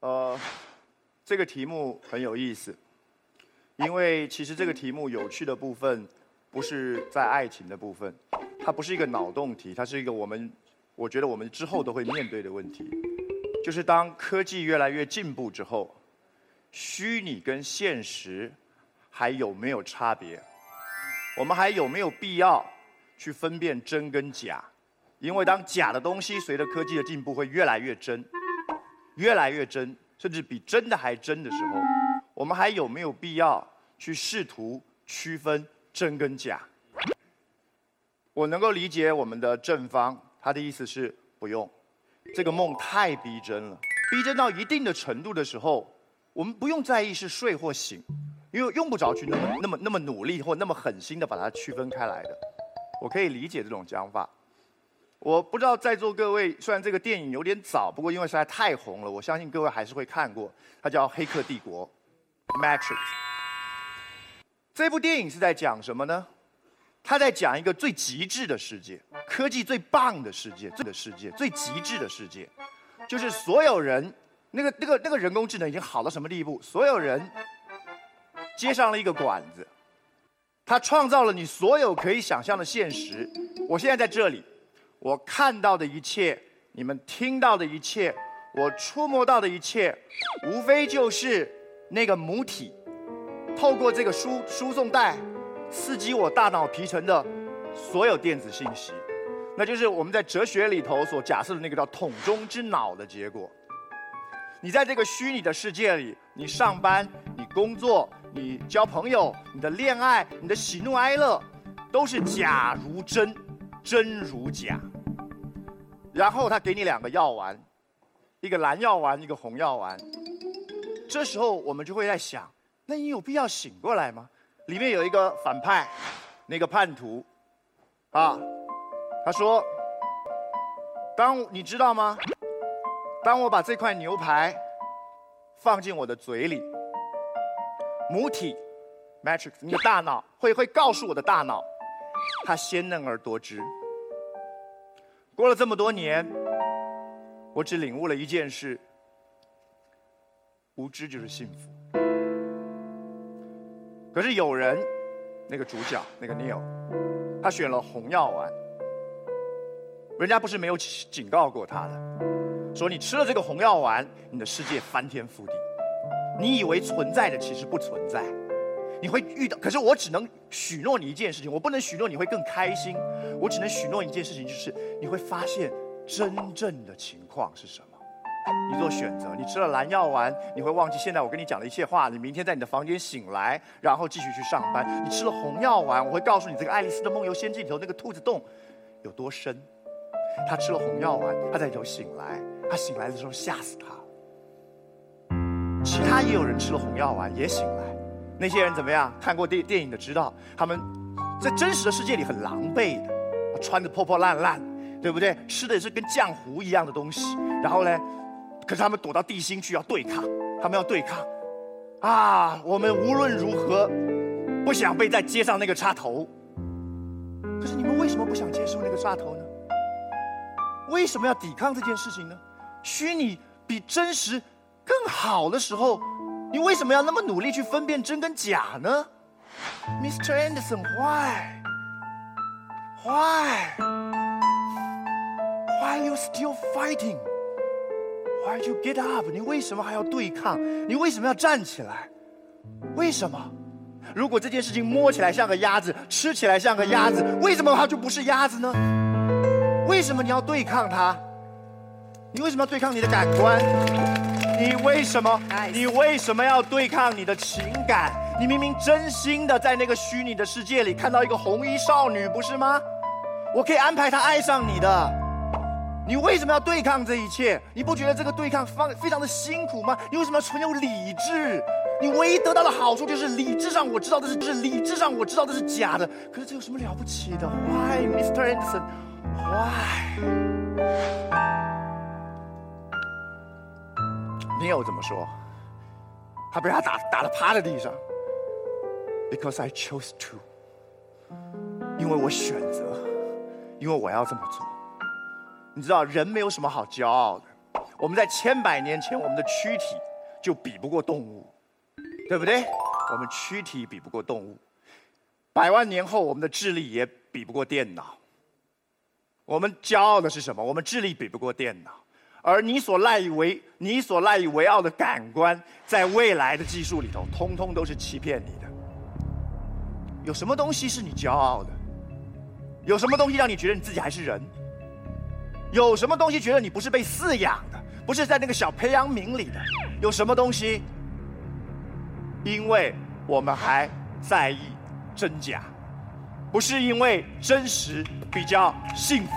呃，这个题目很有意思，因为其实这个题目有趣的部分不是在爱情的部分，它不是一个脑洞题，它是一个我们我觉得我们之后都会面对的问题，就是当科技越来越进步之后，虚拟跟现实还有没有差别？我们还有没有必要去分辨真跟假？因为当假的东西随着科技的进步会越来越真。越来越真，甚至比真的还真的时候，我们还有没有必要去试图区分真跟假？我能够理解我们的正方，他的意思是不用，这个梦太逼真了，逼真到一定的程度的时候，我们不用在意是睡或醒，因为用不着去那么那么那么努力或那么狠心的把它区分开来的。我可以理解这种讲法。我不知道在座各位，虽然这个电影有点早，不过因为实在太红了，我相信各位还是会看过。它叫《黑客帝国》（Matrix）。这部电影是在讲什么呢？它在讲一个最极致的世界，科技最棒的世界，这个世界最极致的世界，就是所有人，那个那个那个人工智能已经好到什么地步？所有人接上了一个管子，它创造了你所有可以想象的现实。我现在在这里。我看到的一切，你们听到的一切，我触摸到的一切，无非就是那个母体透过这个输输送带刺激我大脑皮层的所有电子信息，那就是我们在哲学里头所假设的那个叫桶中之脑的结果。你在这个虚拟的世界里，你上班，你工作，你交朋友，你的恋爱，你的喜怒哀乐，都是假如真。真如假，然后他给你两个药丸，一个蓝药丸，一个红药丸。这时候我们就会在想，那你有必要醒过来吗？里面有一个反派，那个叛徒，啊，他说，当你知道吗？当我把这块牛排放进我的嘴里，母体，Matrix，你的大脑会会告诉我的大脑。它鲜嫩而多汁。过了这么多年，我只领悟了一件事：无知就是幸福。可是有人，那个主角，那个 Neil，他选了红药丸。人家不是没有警告过他的，说你吃了这个红药丸，你的世界翻天覆地。你以为存在的，其实不存在。你会遇到，可是我只能许诺你一件事情，我不能许诺你会更开心，我只能许诺一件事情，就是你会发现真正的情况是什么。你做选择，你吃了蓝药丸，你会忘记现在我跟你讲的一切话，你明天在你的房间醒来，然后继续去上班。你吃了红药丸，我会告诉你这个爱丽丝的梦游仙境里头那个兔子洞有多深。他吃了红药丸，他在里头醒来，他醒来的时候吓死他。其他也有人吃了红药丸也醒来。那些人怎么样？看过电电影的知道，他们在真实的世界里很狼狈的，穿的破破烂烂，对不对？吃的也是跟浆糊一样的东西。然后呢，可是他们躲到地心去要对抗，他们要对抗。啊，我们无论如何不想被再接上那个插头。可是你们为什么不想接受那个插头呢？为什么要抵抗这件事情呢？虚拟比真实更好的时候。你为什么要那么努力去分辨真跟假呢，Mr. Anderson？Why? Why? Why are you still fighting? Why you get up? 你为什么还要对抗？你为什么要站起来？为什么？如果这件事情摸起来像个鸭子，吃起来像个鸭子，为什么它就不是鸭子呢？为什么你要对抗它？你为什么要对抗你的感官？你为什么？你为什么要对抗你的情感？你明明真心的在那个虚拟的世界里看到一个红衣少女，不是吗？我可以安排她爱上你的。你为什么要对抗这一切？你不觉得这个对抗方非常的辛苦吗？你为什么要存有理智？你唯一得到的好处就是理智上我知道的是，就是理智上我知道的是假的。可是这有什么了不起的？Why, Mr. Anderson? Why? 你又怎么说？他被他打打的趴在地上。Because I chose to，因为我选择，因为我要这么做。你知道，人没有什么好骄傲的。我们在千百年前，我们的躯体就比不过动物，对不对？我们躯体比不过动物，百万年后，我们的智力也比不过电脑。我们骄傲的是什么？我们智力比不过电脑，而你所赖以为你所赖以为傲的感官，在未来的技术里头，通通都是欺骗你的。有什么东西是你骄傲的？有什么东西让你觉得你自己还是人？有什么东西觉得你不是被饲养的，不是在那个小培养皿里的？有什么东西？因为我们还在意真假。不是因为真实比较幸福，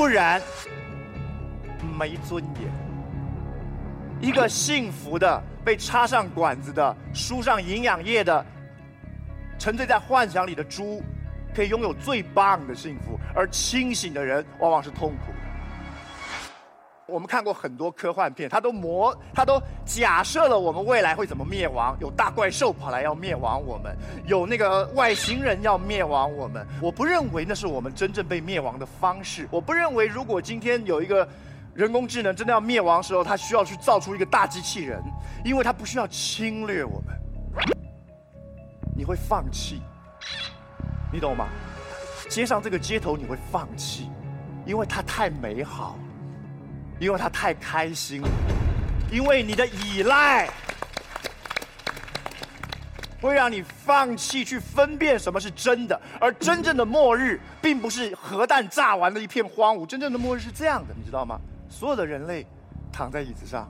不然没尊严。一个幸福的被插上管子的、输上营养液的、沉醉在幻想里的猪，可以拥有最棒的幸福，而清醒的人往往是痛苦。我们看过很多科幻片，它都模，它都假设了我们未来会怎么灭亡，有大怪兽跑来要灭亡我们，有那个外星人要灭亡我们。我不认为那是我们真正被灭亡的方式。我不认为如果今天有一个人工智能真的要灭亡的时候，它需要去造出一个大机器人，因为它不需要侵略我们。你会放弃，你懂吗？街上这个街头你会放弃，因为它太美好。因为他太开心了，因为你的依赖会让你放弃去分辨什么是真的，而真正的末日并不是核弹炸完的一片荒芜，真正的末日是这样的，你知道吗？所有的人类躺在椅子上。